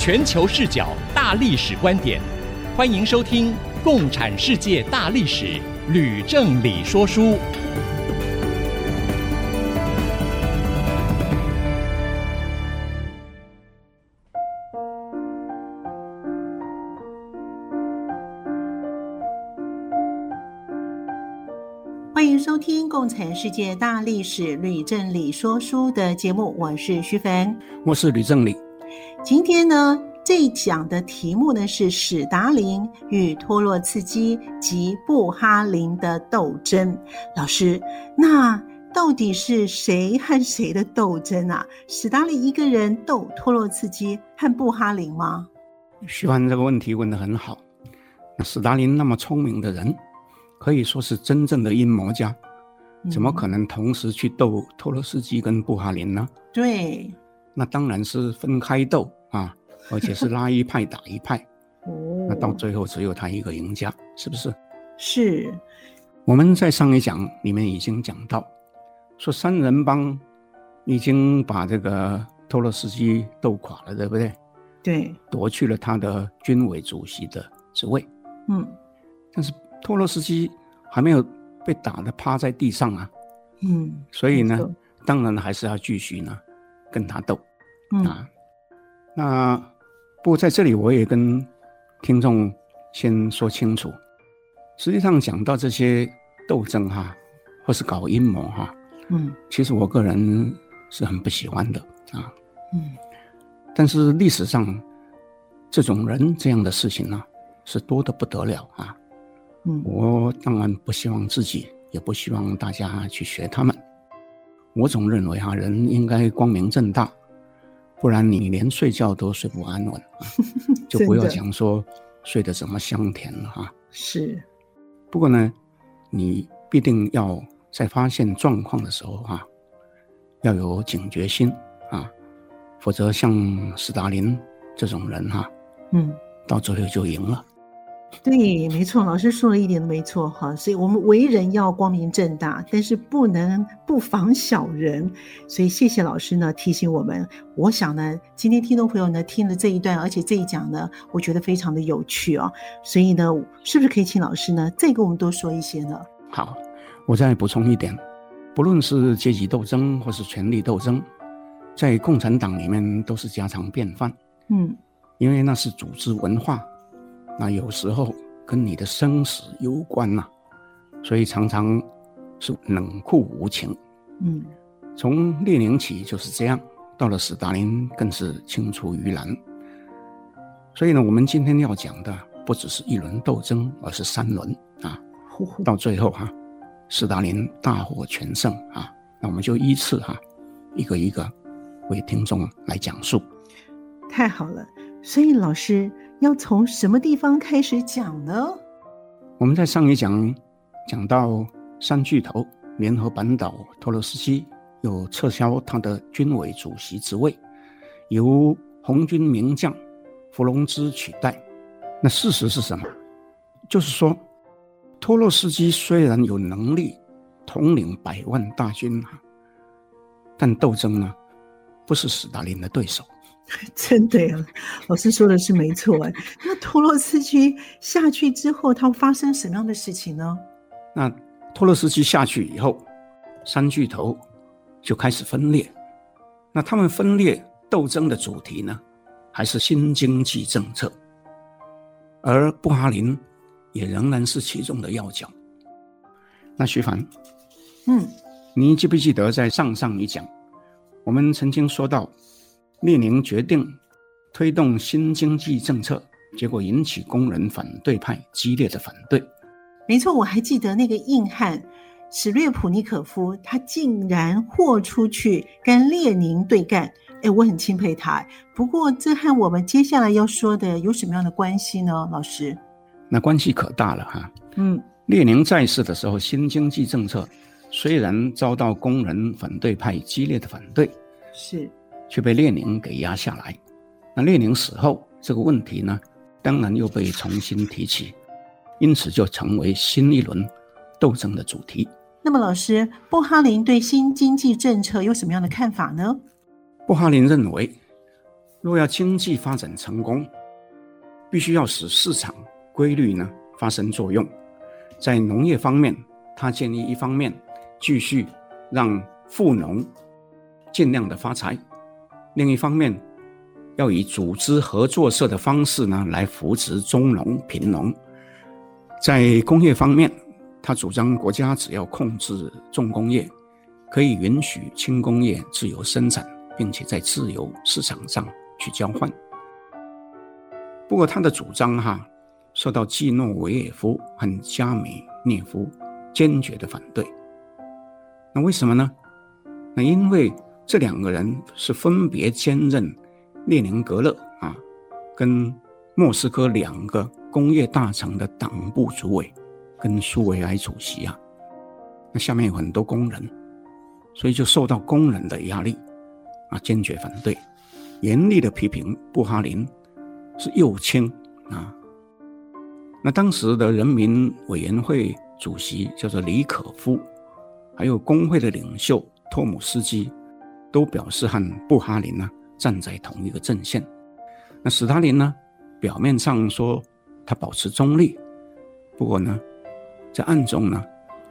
全球视角，大历史观点，欢迎收听《共产世界大历史》，吕正理说书。欢迎收听《共产世界大历史》，吕正理说书的节目，我是徐凡，我是吕正理。今天呢，这一讲的题目呢是史达林与托洛茨基及布哈林的斗争。老师，那到底是谁和谁的斗争啊？史达林一个人斗托洛茨基和布哈林吗？徐帆这个问题问得很好。那史达林那么聪明的人，可以说是真正的阴谋家，怎么可能同时去斗托洛茨基跟布哈林呢？对。那当然是分开斗啊，而且是拉一派打一派。哦，那到最后只有他一个赢家，是不是？是。我们在上一讲里面已经讲到，说三人帮已经把这个托洛斯基斗垮了，对不对？对。夺去了他的军委主席的职位。嗯。但是托洛斯基还没有被打得趴在地上啊。嗯。所以呢，当然还是要继续呢。跟他斗，嗯、啊，那不过在这里我也跟听众先说清楚，实际上讲到这些斗争哈，或是搞阴谋哈，嗯，其实我个人是很不喜欢的啊，嗯，但是历史上这种人这样的事情呢，是多的不得了啊，嗯，我当然不希望自己，也不希望大家去学他们。我总认为哈，人应该光明正大，不然你连睡觉都睡不安稳，就不要讲说睡得怎么香甜了哈。是，不过呢，你必定要在发现状况的时候哈，要有警觉心啊，否则像斯大林这种人哈，嗯，到最后就赢了。对，没错，老师说了一点都没错哈。所以我们为人要光明正大，但是不能不防小人。所以谢谢老师呢提醒我们。我想呢，今天听众朋友呢听了这一段，而且这一讲呢，我觉得非常的有趣哦。所以呢，是不是可以请老师呢再给我们多说一些呢？好，我再补充一点，不论是阶级斗争或是权力斗争，在共产党里面都是家常便饭。嗯，因为那是组织文化。那有时候跟你的生死攸关呐、啊，所以常常是冷酷无情。嗯，从列宁起就是这样，到了斯大林更是青出于蓝。所以呢，我们今天要讲的不只是一轮斗争，而是三轮啊。到最后哈、啊，斯大林大获全胜啊。那我们就依次哈、啊，一个一个为听众来讲述。太好了，所以老师。要从什么地方开始讲呢？我们在上一讲讲到三巨头联合扳倒托洛斯基，又撤销他的军委主席职位，由红军名将伏龙芝取代。那事实是什么？就是说，托洛斯基虽然有能力统领百万大军啊，但斗争呢，不是斯大林的对手。真的呀，老师说的是没错哎。那托洛斯基下去之后，他发生什么样的事情呢？那托洛斯基下去以后，三巨头就开始分裂。那他们分裂斗争的主题呢，还是新经济政策，而布哈林也仍然是其中的要角。那徐凡，嗯，你记不记得在上上一讲，我们曾经说到？列宁决定推动新经济政策，结果引起工人反对派激烈的反对。没错，我还记得那个硬汉史略普尼可夫，他竟然豁出去跟列宁对干，哎，我很钦佩他。不过，这和我们接下来要说的有什么样的关系呢？老师，那关系可大了哈。嗯，列宁在世的时候，新经济政策虽然遭到工人反对派激烈的反对，是，却被列宁给压下来。那列宁死后，这个问题呢，当然又被重新提起，因此就成为新一轮斗争的主题。那么，老师，布哈林对新经济政策有什么样的看法呢？布哈林认为，若要经济发展成功，必须要使市场规律呢发生作用。在农业方面，他建议一方面继续让富农尽量的发财，另一方面要以组织合作社的方式呢来扶持中农、贫农。在工业方面，他主张国家只要控制重工业，可以允许轻工业自由生产，并且在自由市场上去交换。不过他的主张哈受到季诺维也夫和加米涅夫坚决的反对。那为什么呢？那因为这两个人是分别兼任列宁格勒啊跟莫斯科两个工业大城的党部主委。跟苏维埃主席啊，那下面有很多工人，所以就受到工人的压力啊，坚决反对，严厉的批评布哈林是右倾啊。那当时的人民委员会主席叫做李可夫，还有工会的领袖托姆斯基，都表示和布哈林呢站在同一个阵线。那史达林呢，表面上说他保持中立，不过呢。在暗中呢，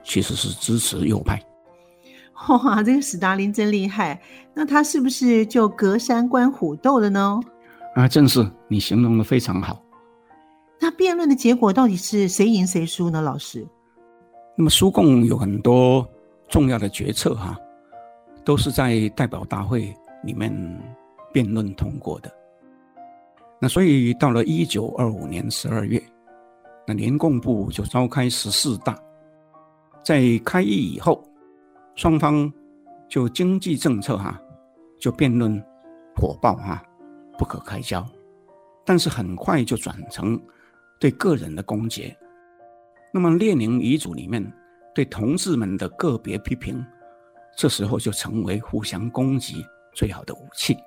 其实是支持右派。哇，这个史达林真厉害！那他是不是就隔山观虎斗了呢？啊，正是，你形容的非常好。那辩论的结果到底是谁赢谁输呢？老师？那么苏共有很多重要的决策哈、啊，都是在代表大会里面辩论通过的。那所以到了一九二五年十二月。那联共部就召开十四大，在开议以后，双方就经济政策哈、就辩论火爆哈、不可开交。但是很快就转成对个人的攻击。那么列宁遗嘱里面对同志们的个别批评，这时候就成为互相攻击最好的武器。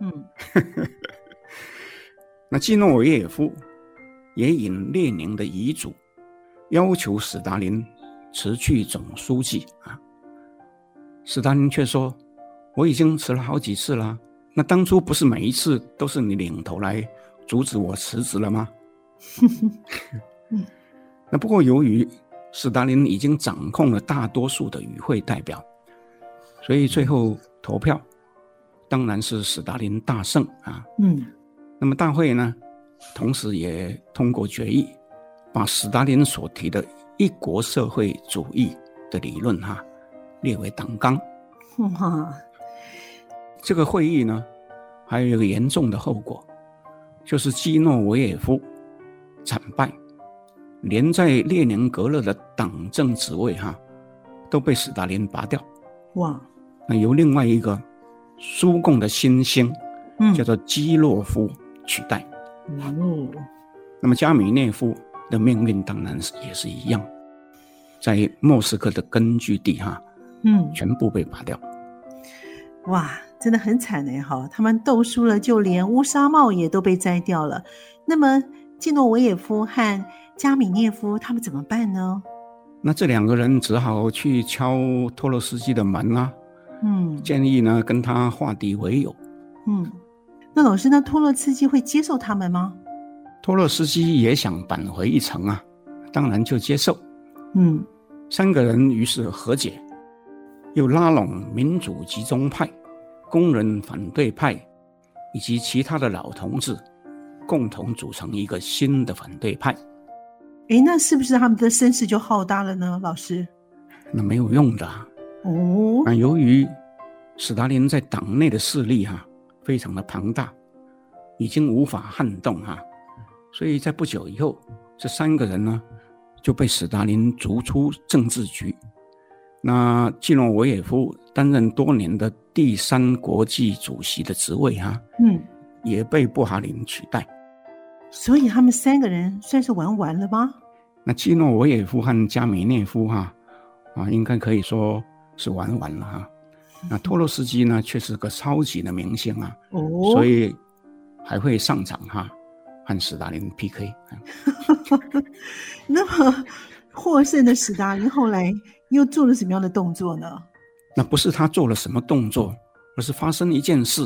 嗯，那季诺维也夫。也引列宁的遗嘱，要求斯大林辞去总书记啊。斯大林却说：“我已经辞了好几次了，那当初不是每一次都是你领头来阻止我辞职了吗？” 那不过由于斯大林已经掌控了大多数的与会代表，所以最后投票当然是史达林大胜啊。嗯，那么大会呢？同时也通过决议，把史达林所提的一国社会主义的理论哈列为党纲。哇，这个会议呢，还有一个严重的后果，就是基诺维也夫惨败，连在列宁格勒的党政职位哈都被斯大林拔掉。哇，那由另外一个苏共的新星，嗯，叫做基洛夫取代。哦，那么加米涅夫的命运当然是也是一样，在莫斯科的根据地哈，嗯，全部被拔掉。哇，真的很惨哎哈！他们斗输了，就连乌纱帽也都被摘掉了。那么季诺维也夫和加米涅夫他们怎么办呢？那这两个人只好去敲托洛斯基的门啊，嗯，建议呢跟他化敌为友，嗯。那老师，那托洛茨基会接受他们吗？托洛茨基也想扳回一城啊，当然就接受。嗯，三个人于是和解，又拉拢民主集中派、工人反对派以及其他的老同志，共同组成一个新的反对派。诶，那是不是他们的声势就浩大了呢？老师，那没有用的。哦，那由于史达林在党内的势力哈、啊。非常的庞大，已经无法撼动哈，所以在不久以后，这三个人呢就被史达林逐出政治局。那季诺维也夫担任多年的第三国际主席的职位哈，嗯，也被布哈林取代。所以他们三个人算是玩完了吗？那基诺维也夫和加米涅夫哈啊，应该可以说是玩完了哈。那托洛斯基呢，却是个超级的明星啊，哦，所以还会上场哈，和斯大林 PK。那么获胜的斯大林后来又做了什么样的动作呢？那不是他做了什么动作，而是发生一件事。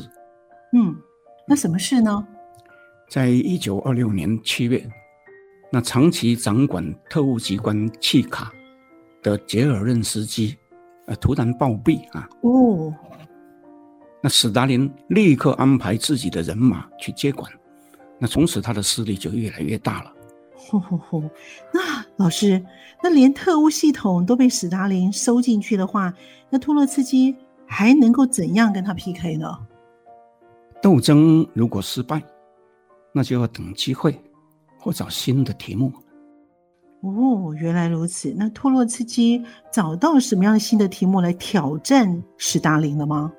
嗯，那什么事呢？在一九二六年七月，那长期掌管特务机关契卡的杰尔任斯基，呃，突然暴毙啊！哦，那史达林立刻安排自己的人马去接管，那从此他的势力就越来越大了。吼吼吼！那老师，那连特务系统都被史达林收进去的话，那托洛茨基还能够怎样跟他 PK 呢？斗争如果失败，那就要等机会，或找新的题目。哦，原来如此。那托洛茨基找到什么样的新的题目来挑战史达林了吗？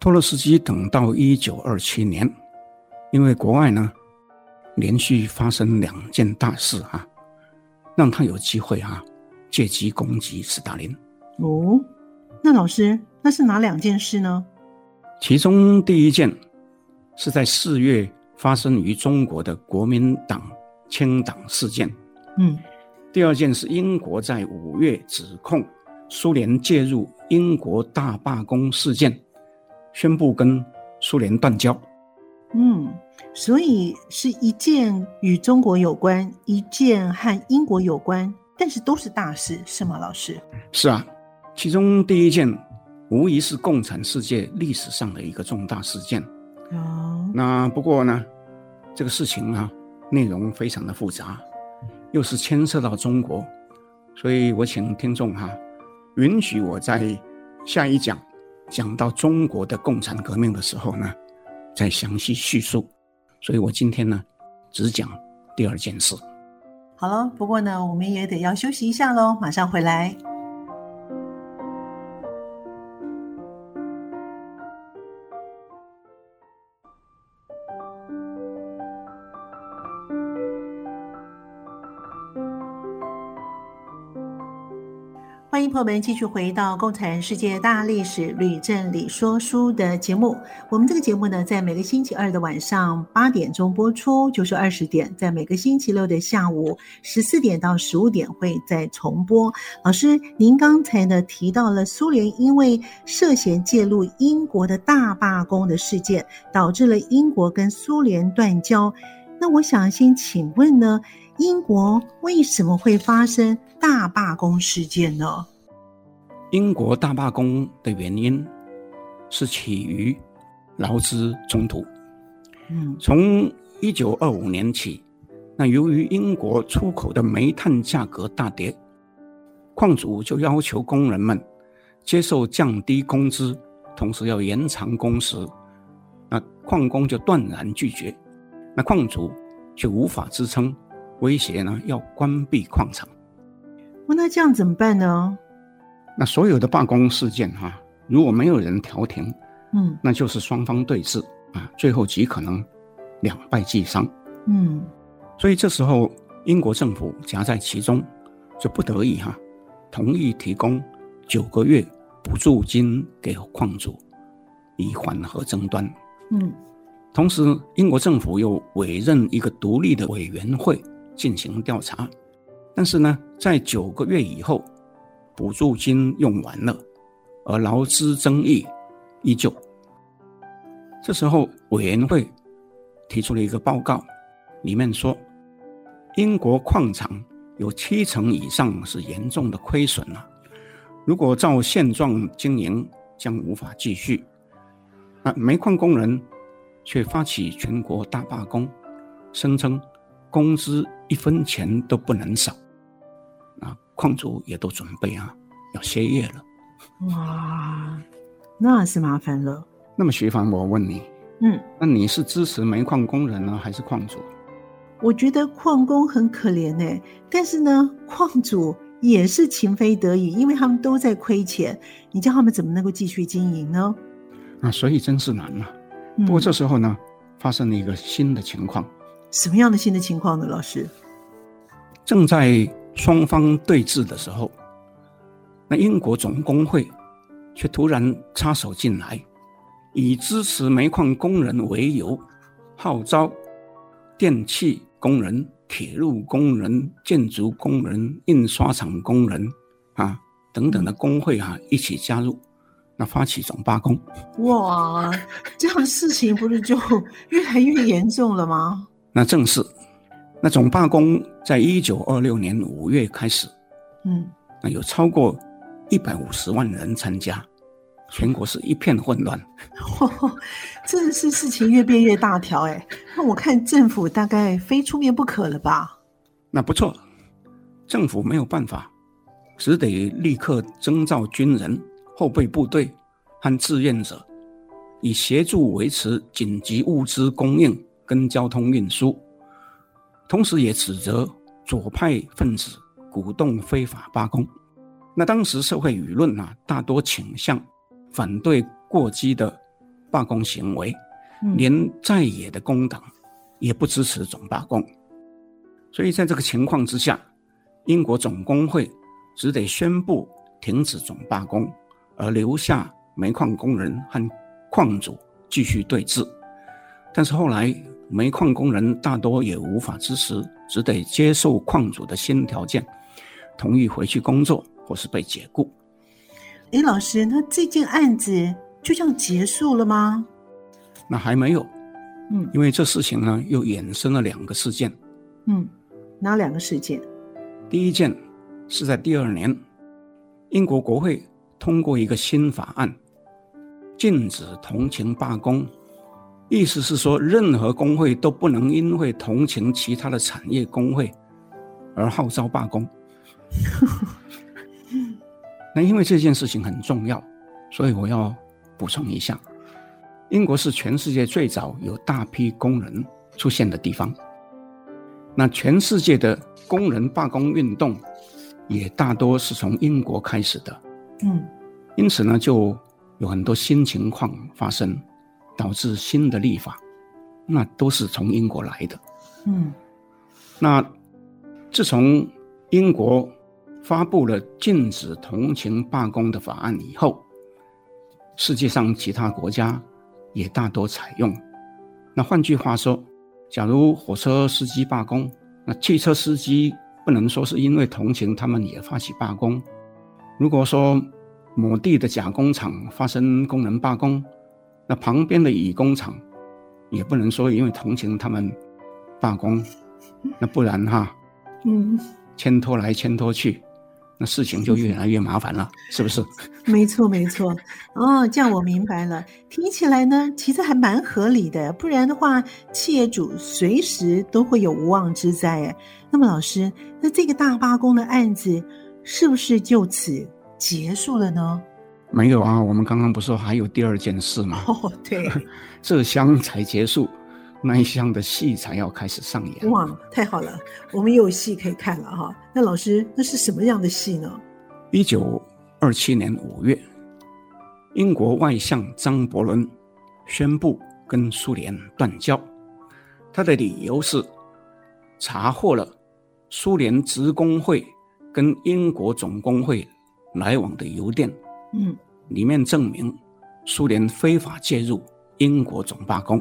托洛茨基等到一九二七年，因为国外呢连续发生两件大事啊，让他有机会啊借机攻击斯大林。哦，那老师，那是哪两件事呢？其中第一件是在四月。发生于中国的国民党清党事件，嗯，第二件是英国在五月指控苏联介入英国大罢工事件，宣布跟苏联断交。嗯，所以是一件与中国有关，一件和英国有关，但是都是大事，是吗，老师？是啊，其中第一件无疑是共产世界历史上的一个重大事件。哦，那不过呢，这个事情啊，内容非常的复杂，又是牵涉到中国，所以我请听众哈、允许我在下一讲讲到中国的共产革命的时候呢，再详细叙述。所以我今天呢，只讲第二件事。好了，不过呢，我们也得要休息一下喽，马上回来。欢迎朋友们继续回到《共产世界大历史吕正理说书》的节目。我们这个节目呢，在每个星期二的晚上八点钟播出，就是二十点；在每个星期六的下午十四点到十五点会再重播。老师，您刚才呢提到了苏联因为涉嫌介入英国的大罢工的事件，导致了英国跟苏联断交。那我想先请问呢，英国为什么会发生大罢工事件呢？英国大罢工的原因是起于劳资冲突。嗯，从一九二五年起，那由于英国出口的煤炭价格大跌，矿主就要求工人们接受降低工资，同时要延长工时。那矿工就断然拒绝，那矿主却无法支撑。威胁呢，要关闭矿场。那这样怎么办呢？那所有的罢工事件哈、啊，如果没有人调停，嗯，那就是双方对峙啊，最后极可能两败俱伤。嗯，所以这时候英国政府夹在其中，就不得已哈、啊，同意提供九个月补助金给矿主，以缓和争端。嗯，同时英国政府又委任一个独立的委员会。进行调查，但是呢，在九个月以后，补助金用完了，而劳资争议依旧。这时候，委员会提出了一个报告，里面说，英国矿场有七成以上是严重的亏损了，如果照现状经营，将无法继续。那煤矿工人却发起全国大罢工，声称。工资一分钱都不能少，矿主也都准备啊要歇业了。哇，那是麻烦了。那么徐凡，我问你，嗯，那你是支持煤矿工人呢，还是矿主？我觉得矿工很可怜哎，但是呢，矿主也是情非得已，因为他们都在亏钱，你叫他们怎么能够继续经营呢？啊，所以真是难啊。嗯不过这时候呢，发生了一个新的情况，什么样的新的情况呢？老师，正在双方对峙的时候，那英国总工会却突然插手进来，以支持煤矿工人为由，号召电气工人、铁路工人、建筑工人、印刷厂工人啊等等的工会啊一起加入，那发起总罢工。哇，这样事情不是就越来越严重了吗？那正是，那总罢工在一九二六年五月开始，嗯，那有超过一百五十万人参加，全国是一片混乱。哦，真的是事情越变越大条哎。那我看政府大概非出面不可了吧？那不错，政府没有办法，只得立刻征召军人、后备部队和志愿者，以协助维持紧急物资供应跟交通运输。同时也指责左派分子鼓动非法罢工。那当时社会舆论啊，大多倾向反对过激的罢工行为，嗯连在野的工党也不支持总罢工。所以在这个情况之下，英国总工会只得宣布停止总罢工，而留下煤矿工人和矿主继续对峙。但是后来，煤矿工人大多也无法支持，只得接受矿主的新条件，同意回去工作或是被解雇。哎，老师，那这件案子就这样结束了吗？那还没有，嗯因为这事情呢又衍生了两个事件。嗯，哪两个事件？第一件是在第二年，英国国会通过一个新法案，禁止同情罢工，意思是说，任何工会都不能因为同情其他的产业工会而号召罢工。那因为这件事情很重要，所以我要补充一下：英国是全世界最早有大批工人出现的地方。那全世界的工人罢工运动也大多是从英国开始的，嗯因此呢，就有很多新情况发生，导致新的立法，那都是从英国来的。嗯那自从英国发布了禁止同情罢工的法案以后，世界上其他国家也大多采用。那换句话说，假如火车司机罢工，那汽车司机不能说是因为同情他们也发起罢工。如果说某地的甲工厂发生工人罢工，那旁边的乙工厂也不能说因为同情他们罢工，那不然哈，嗯，牵拖来牵拖去，那事情就越来越麻烦了，是不是？没错没错。哦，这样我明白了。听起来呢，其实还蛮合理的。不然的话，企业主随时都会有无妄之灾。哎，那么老师，那这个大罢工的案子是不是就此结束了呢？没有啊，我们刚刚不是说还有第二件事吗？哦，对，这箱才结束，那一箱的戏才要开始上演。哇，太好了，我们又有戏可以看了哈。那老师，那是什么样的戏呢？一九二七年五月，英国外相张伯伦宣布跟苏联断交，他的理由是查获了苏联职工会跟英国总工会来往的邮电，嗯，里面证明苏联非法介入英国总罢工。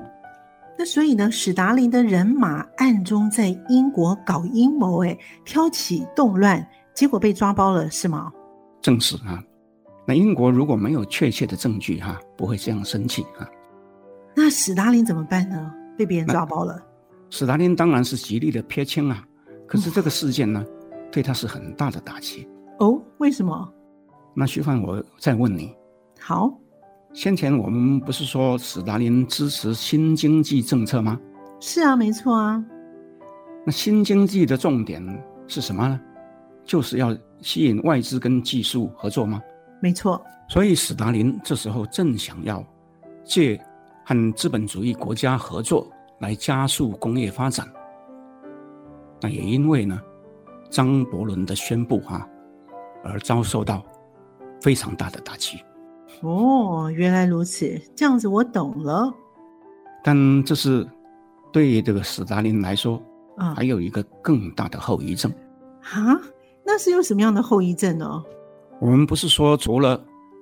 那所以呢，史达林的人马暗中在英国搞阴谋，哎，挑起动乱，结果被抓包了，是吗？正是啊。那英国如果没有确切的证据，哈，不会这样生气啊。那史达林怎么办呢？被别人抓包了。史达林当然是极力的撇清啊，可是这个事件呢，对他是很大的打击。哦，为什么？那徐帆，我再问你，好，先前我们不是说史达林支持新经济政策吗？是啊，没错啊。那新经济的重点是什么呢？就是要吸引外资跟技术合作吗？没错。所以史达林这时候正想要借和资本主义国家合作来加速工业发展。那也因为呢，张伯伦的宣布哈、啊，而遭受到非常大的打击。哦，原来如此，这样子我懂了。但这是对这个斯大林来说，啊，还有一个更大的后遗症。啊，那是有什么样的后遗症呢？我们不是说除了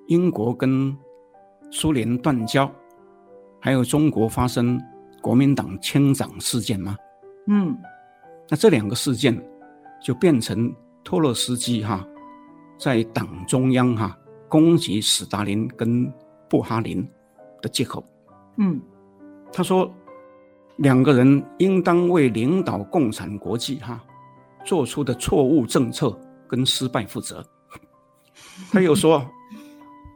英国跟苏联断交，还有中国发生国民党清长事件吗？嗯，那这两个事件就变成托洛斯基哈在党中央哈攻击斯大林跟布哈林的借口。嗯，他说两个人应当为领导共产国际哈做出的错误政策跟失败负责。他又说，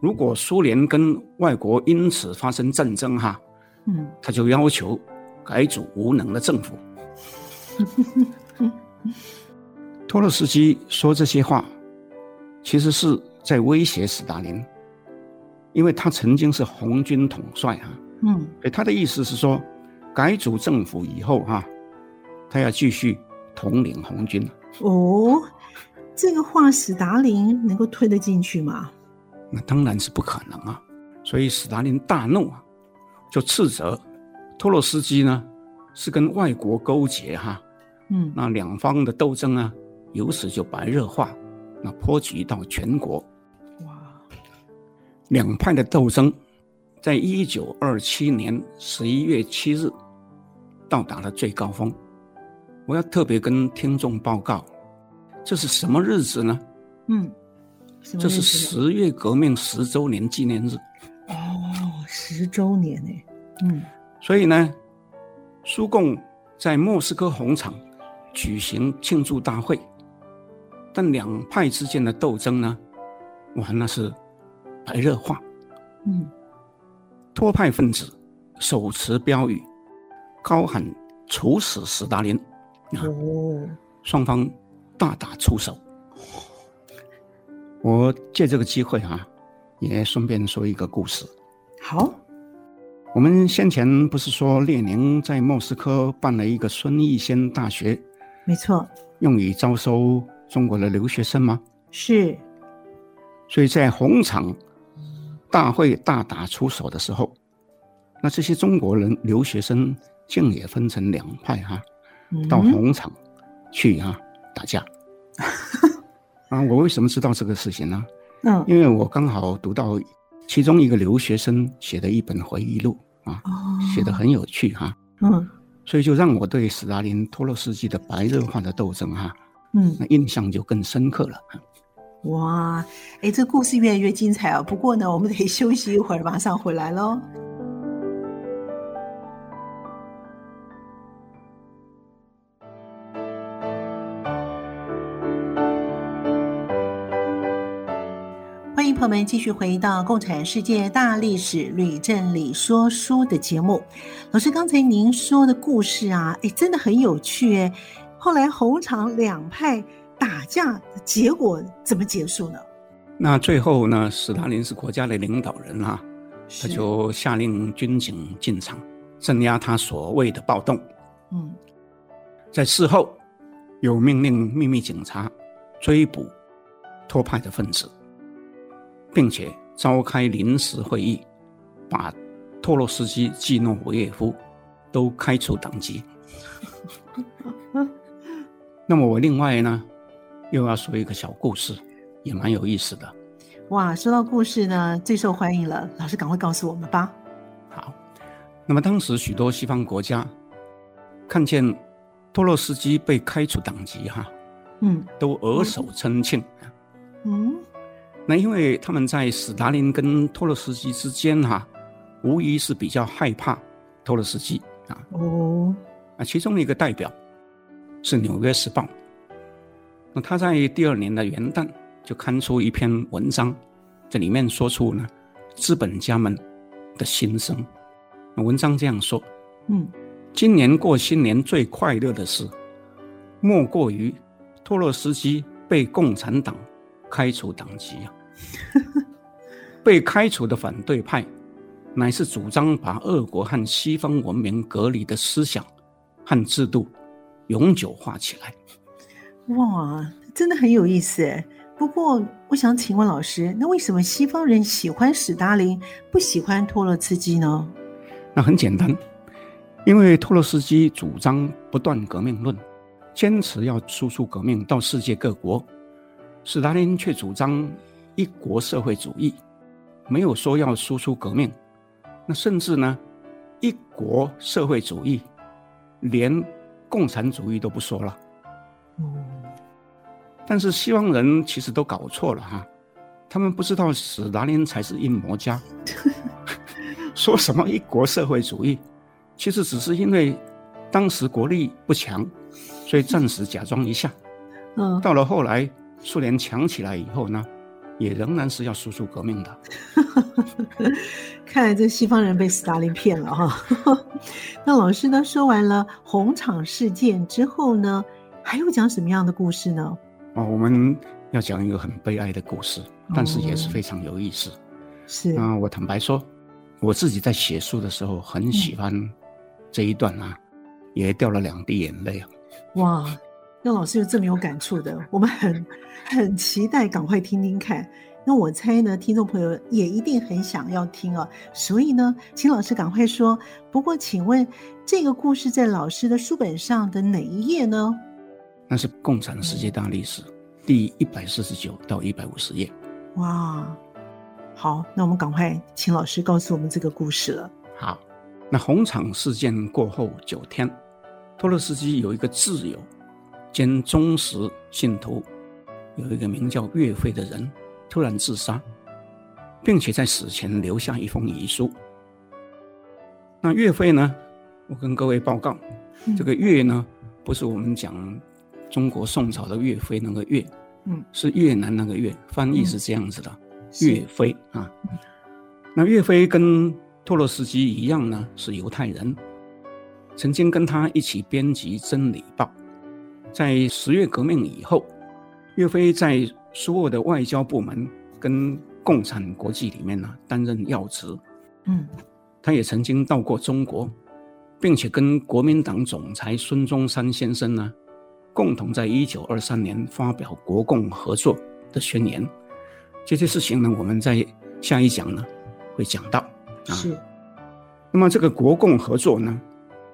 如果苏联跟外国因此发生战争，哈，嗯，他就要求改组无能的政府。托洛斯基说这些话，其实是在威胁斯大林，因为他曾经是红军统帅，哈，嗯，他的意思是说，改组政府以后，哈，他要继续统领红军。哦。这个话，史达林能够推得进去吗？那当然是不可能啊！所以史达林大怒啊，就斥责托洛斯基呢是跟外国勾结哈、啊，嗯，那两方的斗争啊，由此就白热化，那波及到全国。哇！两派的斗争，在一九二七年十一月七日到达了最高峰。我要特别跟听众报告。这是什么日子呢？嗯，这是十月革命十周年纪念日。哦，十周年呢？嗯，所以呢，苏共在莫斯科红场举行庆祝大会，但两派之间的斗争呢，哇，那是白热化。嗯，托派分子手持标语，高喊“处死斯大林”。哦，双方。大打出手。我借这个机会啊，也顺便说一个故事。好，我们先前不是说列宁在莫斯科办了一个孙逸仙大学？没错，用以招收中国的留学生吗？是。所以在红场大会大打出手的时候，那这些中国人留学生竟也分成两派哈、啊，到红场去啊。打架 啊！我为什么知道这个事情呢？嗯，因为我刚好读到其中一个留学生写的一本回忆录啊，写的很有趣哈。嗯，所以就让我对斯大林、托洛斯基的白热化的斗争哈，嗯，那印象就更深刻了。哇，哎，这故事越来越精彩啊！不过呢，我们得休息一会儿，马上回来喽。朋友们，继续回到《共产世界大历史吕振理说书》的节目。老师，刚才您说的故事啊，哎，真的很有趣哎。后来红场两派打架，结果怎么结束呢？那最后呢，斯大林是国家的领导人啊，他就下令军警进场镇压他所谓的暴动。嗯，在事后又命令秘密警察追捕托派的分子。并且召开临时会议，把托洛斯基、季诺维耶夫都开除党籍。那么我另外呢，又要说一个小故事，也蛮有意思的。哇，说到故事呢，最受欢迎了，老师赶快告诉我们吧。好，那么当时许多西方国家看见托洛斯基被开除党籍，哈，嗯，都额手称庆。嗯。那因为他们在斯大林跟托洛斯基之间哈、啊，无疑是比较害怕托洛斯基啊。哦，啊，其中一个代表是《纽约时报》，那他在第二年的元旦就刊出一篇文章，这里面说出呢资本家们的心声。那文章这样说：嗯，今年过新年最快乐的事，莫过于托洛斯基被共产党。开除党籍啊！被开除的反对派，乃是主张把俄国和西方文明隔离的思想和制度永久化起来。哇，真的很有意思诶！不过，我想请问老师，那为什么西方人喜欢史达林，不喜欢托洛茨基呢？那很简单，因为托洛茨基主张不断革命论，坚持要输出革命到世界各国；史达林却主张一国社会主义，没有说要输出革命。那甚至呢，一国社会主义，连共产主义都不说了。但是西方人其实都搞错了哈，他们不知道史达林才是阴谋家，说什么一国社会主义，其实只是因为当时国力不强，所以暂时假装一下。嗯，到了后来苏联强起来以后呢，也仍然是要输出革命的。看来这西方人被斯大林骗了哈。那老师呢，说完了红场事件之后呢，还有讲什么样的故事呢？哦，我们要讲一个很悲哀的故事，但是也是非常有意思。哦、是啊、呃，我坦白说，我自己在写书的时候很喜欢这一段啊，嗯、也掉了两滴眼泪啊。哇，那老师又这么有感触的，我们很很期待赶快听听看。那我猜呢，听众朋友也一定很想要听哦。所以呢，请老师赶快说。不过，请问这个故事在老师的书本上的哪一页呢？那是《共产世界大历史》第一百四十九到一百五十页。哇，好，那我们赶快请老师告诉我们这个故事了。好，那红场事件过后九天，托洛斯基有一个挚友兼忠实信徒，有一个名叫岳飞的人突然自杀，并且在死前留下一封遗书。那岳飞呢？我跟各位报告，嗯、这个岳呢，不是我们讲。中国宋朝的岳飞那个岳，嗯，是越南那个岳，翻译是这样子的，嗯、岳飞啊。那岳飞跟托洛斯基一样呢，是犹太人，曾经跟他一起编辑《真理报》。在十月革命以后，岳飞在苏俄的外交部门跟共产国际里面呢担任要职。嗯，他也曾经到过中国，并且跟国民党总裁孙中山先生呢。共同在一九二三年发表国共合作的宣言，这些事情呢，我们在下一讲呢会讲到。啊、是。那么这个国共合作呢，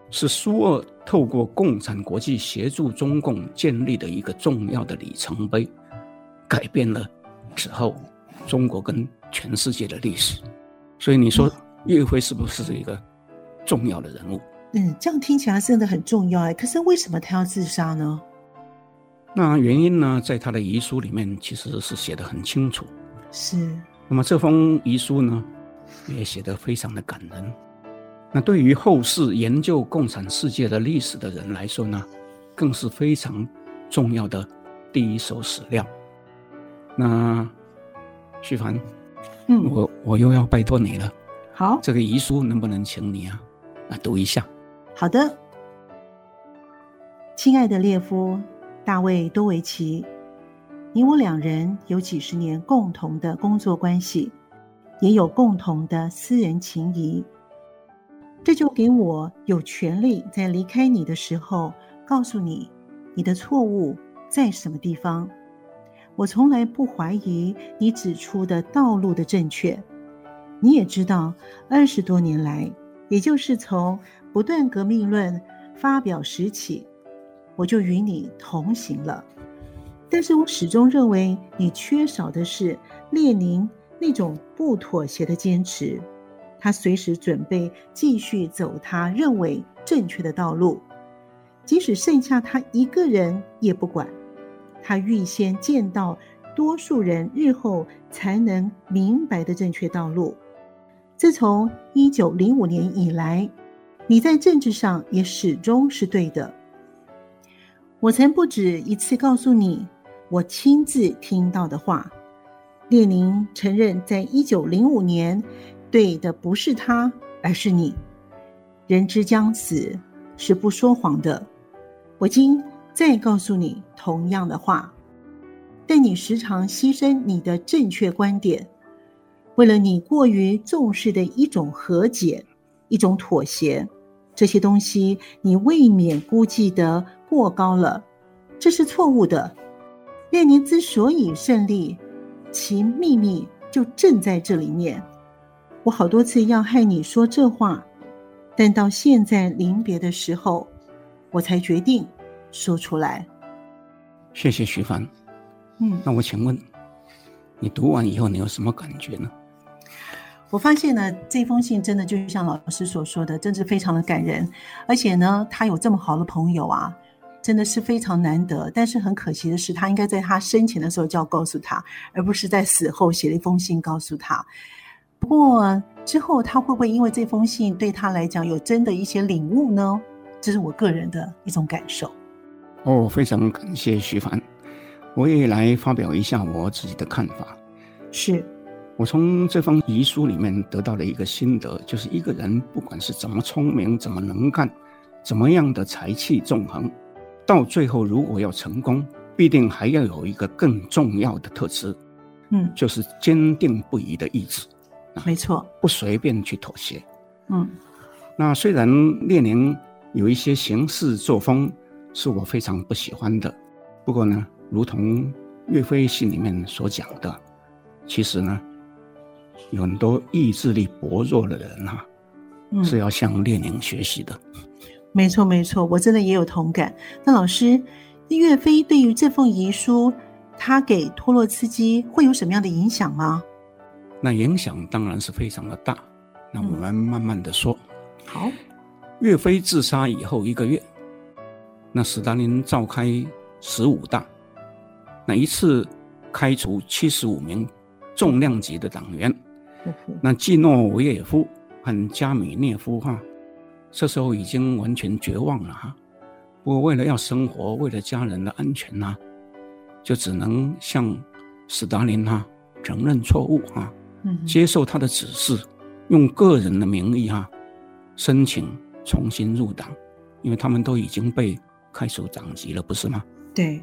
是苏俄透过共产国际协助中共建立的一个重要的里程碑，改变了此后中国跟全世界的历史。所以你说岳飞是不是一个重要的人物？嗯，这样听起来真的很重要哎。可是为什么他要自杀呢？那原因呢，在他的遗书里面其实是写得很清楚。是。那么这封遗书呢，也写得非常的感人。那对于后世研究共产世界的历史的人来说呢，更是非常重要的第一手史料。那徐凡，嗯，我我又要拜托你了。好，这个遗书能不能请你啊，啊读一下？好的，亲爱的列夫。大卫多维奇，你我两人有几十年共同的工作关系，也有共同的私人情谊。这就给我有权利在离开你的时候告诉你，你的错误在什么地方。我从来不怀疑你指出的道路的正确。你也知道，二十多年来，也就是从不断革命论发表时起。我就与你同行了，但是我始终认为你缺少的是列宁那种不妥协的坚持。他随时准备继续走他认为正确的道路，即使剩下他一个人也不管。他预先见到多数人日后才能明白的正确道路。自从一九零五年以来，你在政治上也始终是对的。我曾不止一次告诉你，我亲自听到的话。列宁承认，在一九零五年，对的不是他，而是你。人之将死，是不说谎的。我今再告诉你同样的话，但你时常牺牲你的正确观点，为了你过于重视的一种和解、一种妥协，这些东西你未免估计的。过高了，这是错误的。列宁之所以胜利，其秘密就正在这里面。我好多次要害你说这话，但到现在临别的时候，我才决定说出来。谢谢徐帆。嗯，那我请问，你读完以后你有什么感觉呢？我发现呢，这封信真的就像老师所说的，真是非常的感人。而且呢，他有这么好的朋友啊，真的是非常难得。但是很可惜的是，他应该在他生前的时候就要告诉他，而不是在死后写了一封信告诉他。不过之后他会不会因为这封信对他来讲有真的一些领悟呢？这是我个人的一种感受。哦，非常感谢徐凡，我也来发表一下我自己的看法。是。我从这封遗书里面得到了一个心得，就是一个人不管是怎么聪明、怎么能干、怎么样的才气纵横，到最后如果要成功，必定还要有一个更重要的特质，嗯，就是坚定不移的意志。没错，不随便去妥协。嗯，那虽然列宁有一些行事作风是我非常不喜欢的，不过呢，如同岳飞信里面所讲的，其实呢。有很多意志力薄弱的人哈、啊，嗯、是要向列宁学习的。没错，没错，我真的也有同感。那老师，岳飞对于这封遗书，他给托洛茨基会有什么样的影响吗？那影响当然是非常的大。那我们慢慢的说。嗯、好，岳飞自杀以后一个月，那斯大林召开十五大，那一次开除七十五名重量级的党员。那季诺维也夫和加米涅夫哈，这时候已经完全绝望了哈。不过为了要生活，为了家人的安全呐，就只能向斯大林哈承认错误哈，接受他的指示，用个人的名义哈申请重新入党，因为他们都已经被开除党籍了，不是吗？对。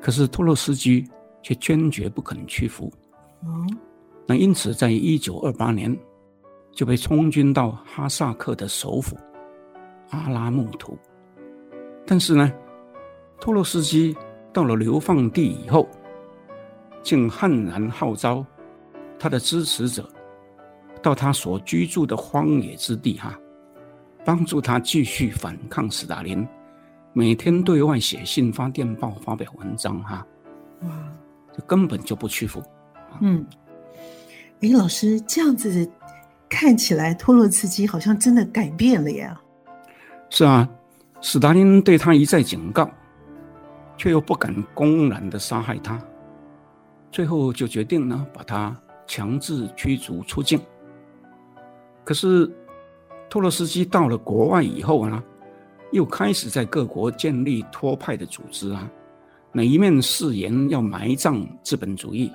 可是托洛斯基却坚决不肯屈服。哦。那因此，在一九二八年，就被充军到哈萨克的首府阿拉木图。但是呢，托洛斯基到了流放地以后，竟悍然号召他的支持者到他所居住的荒野之地哈，帮助他继续反抗斯大林，每天对外写信、发电报、发表文章哈。哇，就根本就不屈服。嗯。哎，老师，这样子看起来，托洛茨基好像真的改变了呀。是啊，斯大林对他一再警告，却又不敢公然的杀害他，最后就决定呢，把他强制驱逐出境。可是，托洛斯基到了国外以后呢，又开始在各国建立托派的组织啊，那一面誓言要埋葬资本主义。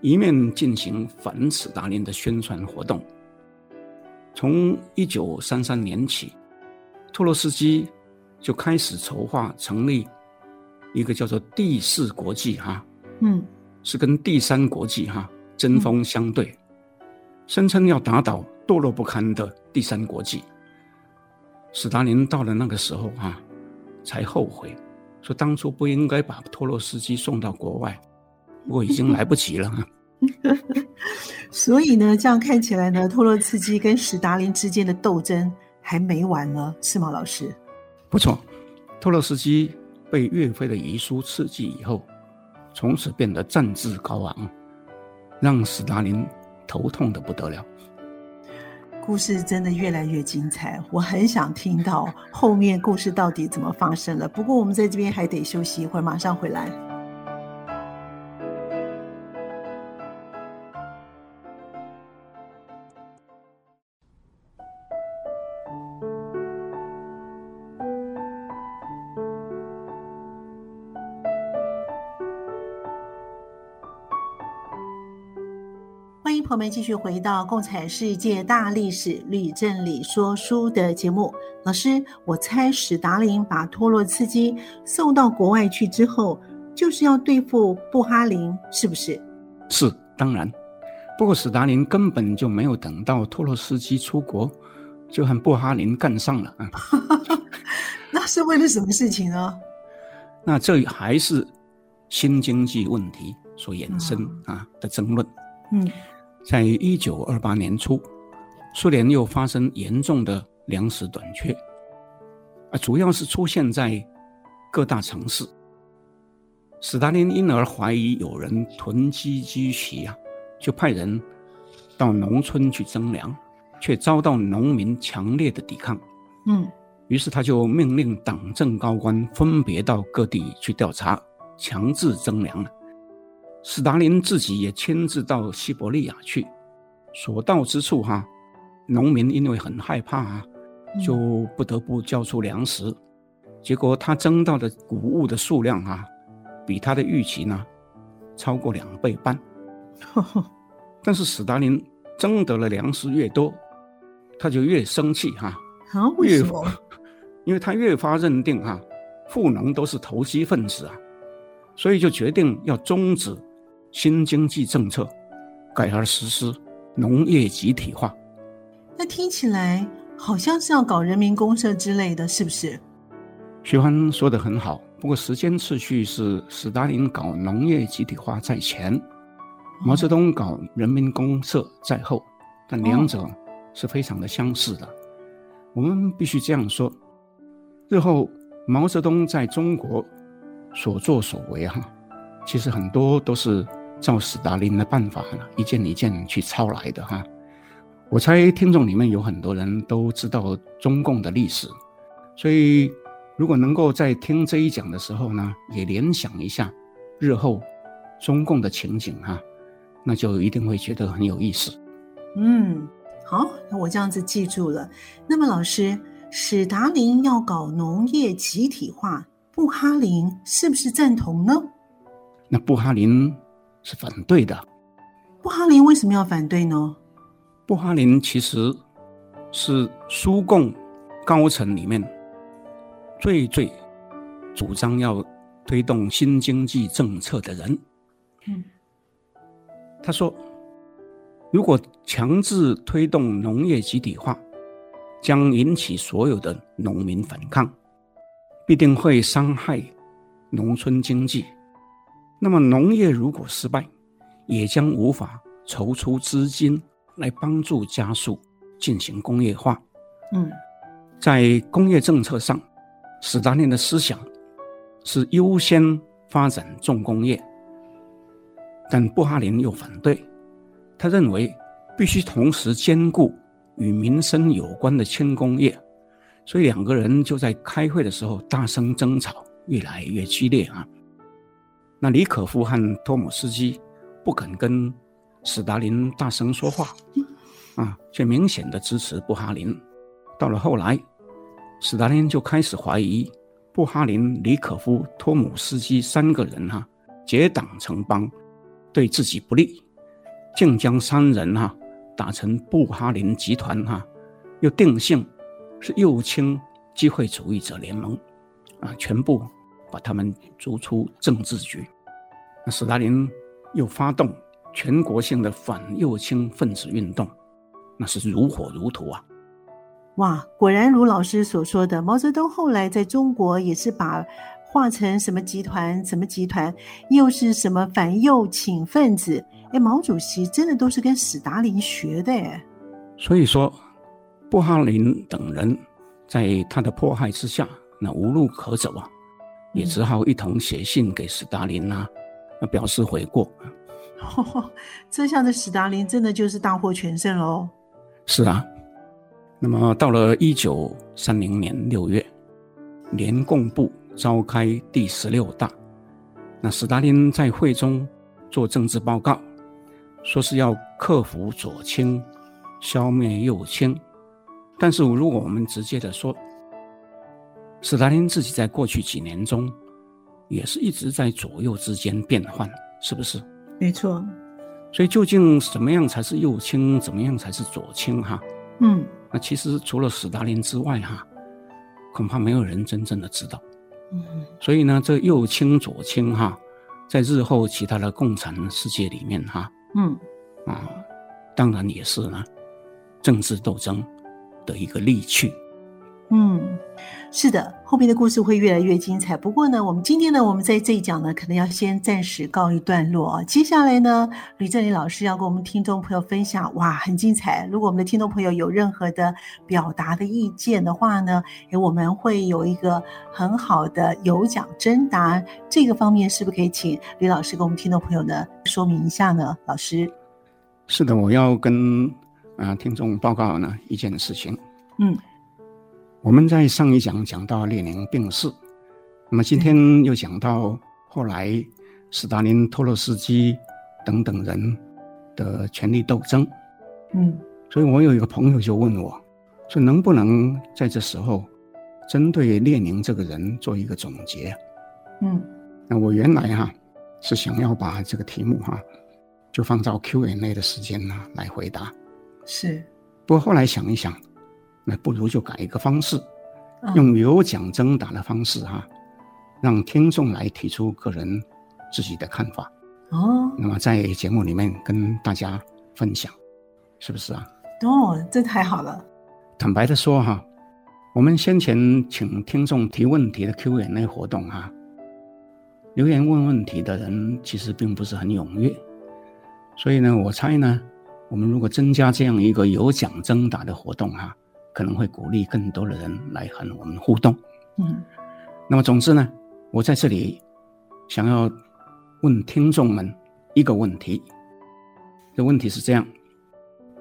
一面进行反斯大林的宣传活动。从一九三三年起，托洛斯基就开始筹划成立一个叫做“第四国际”哈，嗯，是跟第三国际哈针锋相对，声称要打倒堕落不堪的第三国际。斯大林到了那个时候啊，才后悔，说当初不应该把托洛斯基送到国外。不过已经来不及了哈，所以呢，这样看起来呢，托洛茨基跟史达林之间的斗争还没完呢，是吗，老师？不错，托洛茨基被岳飞的遗书刺激以后，从此变得战志高昂，让史达林头痛的不得了。故事真的越来越精彩，我很想听到后面故事到底怎么发生了。不过我们在这边还得休息一会儿，马上回来。们，继续回到《共产世界大历史吕正理说书》的节目。老师，我猜史达林把托洛茨基送到国外去之后，就是要对付布哈林，是不是？是，当然。不过史达林根本就没有等到托洛茨基出国，就和布哈林干上了啊。那是为了什么事情呢？那这还是新经济问题所衍生啊的争论。嗯，在一九二八年初，苏联又发生严重的粮食短缺，啊，主要是出现在各大城市。斯大林因而怀疑有人囤积居奇啊，就派人到农村去征粮，却遭到农民强烈的抵抗。嗯，于是他就命令党政高官分别到各地去调查，强制征粮了。斯大林自己也亲自到西伯利亚去，所到之处哈，农民因为很害怕啊，就不得不交出粮食。嗯、结果他征到的谷物的数量啊。比他的预期呢，超过两倍半。但是斯大林征得了粮食越多，他就越生气哈。啊，为什么？因为他越发认定哈，富农都是投机分子啊，所以就决定要终止新经济政策，改而实施农业集体化。那听起来好像是要搞人民公社之类的，是不是？徐欢说的很好。不过时间次序是斯大林搞农业集体化在前，毛泽东搞人民公社在后，但两者是非常的相似的。我们必须这样说：日后毛泽东在中国所作所为哈，其实很多都是照斯达林的办法一件一件去抄来的哈。我猜听众里面有很多人都知道中共的历史，所以。如果能够在听这一讲的时候呢，也联想一下日后中共的情景哈，那就一定会觉得很有意思。嗯，好，那我这样子记住了。那么老师，史达林要搞农业集体化，布哈林是不是赞同呢？那布哈林是反对的。布哈林为什么要反对呢？布哈林其实是苏共高层里面。最最主张要推动新经济政策的人，嗯，他说，如果强制推动农业集体化，将引起所有的农民反抗，必定会伤害农村经济。那么农业如果失败，也将无法筹出资金来帮助加速进行工业化。嗯，在工业政策上。斯大林的思想是优先发展重工业，但布哈林又反对。他认为必须同时兼顾与民生有关的轻工业，所以两个人就在开会的时候大声争吵，越来越激烈啊。那李可夫和托姆斯基不肯跟斯大林大声说话，啊，却明显的支持布哈林。到了后来。斯大林就开始怀疑布哈林、李可夫、托姆斯基三个人哈、啊、结党成帮，对自己不利，竟将三人哈、啊、打成布哈林集团哈、啊，又定性是右倾机会主义者联盟，啊，全部把他们逐出政治局。那斯大林又发动全国性的反右倾分子运动，那是如火如荼啊。哇，果然如老师所说的，毛泽东后来在中国也是把化成什么集团、什么集团，又是什么反右倾分子。哎，毛主席真的都是跟史达林学的哎。所以说，布哈林等人在他的迫害之下，那无路可走啊，也只好一同写信给斯大林啊，那表示悔过。哦，这下的斯大林真的就是大获全胜喽。是啊。那么到了一九三零年六月，联共部召开第十六大，那斯大林在会中做政治报告，说是要克服左倾，消灭右倾。但是如果我们直接的说，斯大林自己在过去几年中，也是一直在左右之间变换，是不是？没错。所以究竟怎么样才是右倾，怎么样才是左倾？哈，嗯。那其实除了斯大林之外，哈，恐怕没有人真正的知道。嗯，所以呢，这右倾左倾，哈，在日后其他的共产世界里面，哈，嗯，啊，当然也是呢，政治斗争的一个利器。嗯。是的，后面的故事会越来越精彩。不过呢，我们今天呢，我们在这一讲呢，可能要先暂时告一段落啊。接下来呢，吕振礼老师要跟我们听众朋友分享，哇，很精彩。如果我们的听众朋友有任何的表达的意见的话呢，诶，我们会有一个很好的有奖征答。这个方面是不是可以请吕老师跟我们听众朋友呢说明一下呢？老师，是的，我要跟啊、呃、听众报告呢一件事情。嗯。我们在上一讲讲到列宁病逝，那么今天又讲到后来斯大林、托洛斯基等等人的权力斗争。嗯，所以我有一个朋友就问我，说能不能在这时候针对列宁这个人做一个总结？嗯，那我原来哈、啊、是想要把这个题目哈、啊、就放到 Q&A 的时间呢来回答。是，不过后来想一想。那不如就改一个方式，用有奖征答的方式哈、啊，让听众来提出个人自己的看法。哦，那么在节目里面跟大家分享，是不是啊？哦，这太好了。坦白的说哈，我们先前请听众提问题的 Q&A 活动哈，留言问问题的人其实并不是很踊跃，所以呢，我猜呢，我们如果增加这样一个有奖征答的活动哈。可能会鼓励更多的人来和我们互动。嗯，那么总之呢，我在这里想要问听众们一个问题。这问题是这样：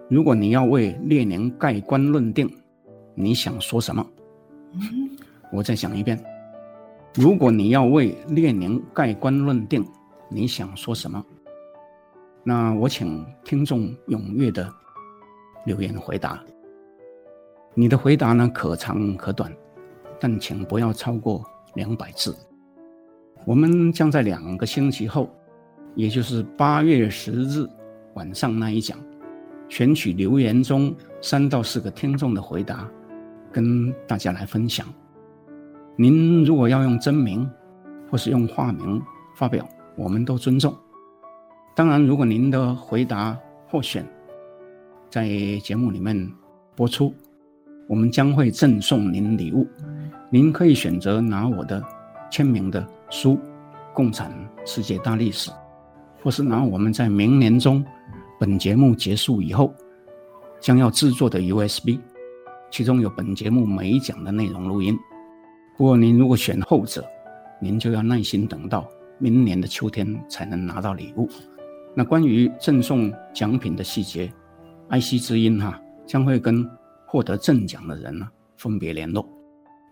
如果你要为列宁盖棺论定，你想说什么？嗯，我再想一遍：如果你要为列宁盖棺论定，你想说什么？那我请听众踊跃的留言回答。你的回答呢，可长可短，但请不要超过两百字。我们将在两个星期后，也就是八月十日晚上那一讲，选取留言中三到四个听众的回答，跟大家来分享。您如果要用真名或是用化名发表，我们都尊重。当然，如果您的回答获选，在节目里面播出。我们将会赠送您礼物，您可以选择拿我的签名的书《共产世界大历史》，或是拿我们在明年中本节目结束以后将要制作的 USB，其中有本节目每一讲的内容录音。不过您如果选后者，您就要耐心等到明年的秋天才能拿到礼物。那关于赠送奖品的细节爱惜之音哈将会跟。获得正奖的人呢，分别联络。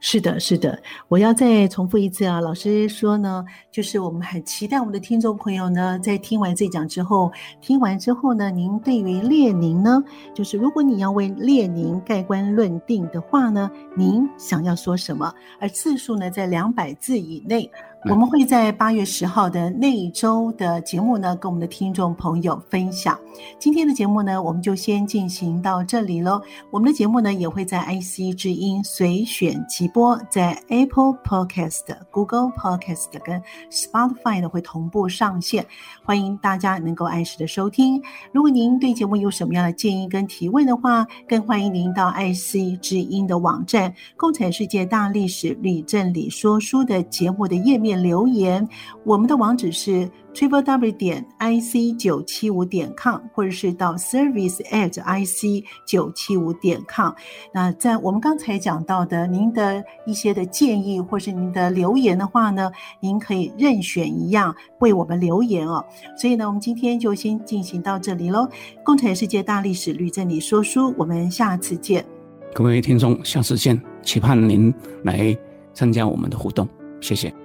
是的，是的，我要再重复一次啊！老师说呢，就是我们很期待我们的听众朋友呢，在听完这讲之后，听完之后呢，您对于列宁呢，就是如果你要为列宁盖棺论定的话呢，您想要说什么？而字数呢，在两百字以内。我们会在八月十号的那一周的节目呢，跟我们的听众朋友分享。今天的节目呢，我们就先进行到这里喽。我们的节目呢，也会在 IC 之音随选即播，在 Apple Podcast、Google Podcast 跟 Spotify 呢会同步上线，欢迎大家能够按时的收听。如果您对节目有什么样的建议跟提问的话，更欢迎您到 IC 之音的网站《共产世界大历史李正礼说书》的节目的页面。留言，我们的网址是 triple w 点 i c 九七五点 com，或者是到 service at i c 九七五点 com。那在我们刚才讲到的您的一些的建议，或是您的留言的话呢，您可以任选一样为我们留言哦。所以呢，我们今天就先进行到这里喽。共产世界大历史吕正理说书，我们下次见。各位听众，下次见，期盼您来参加我们的互动，谢谢。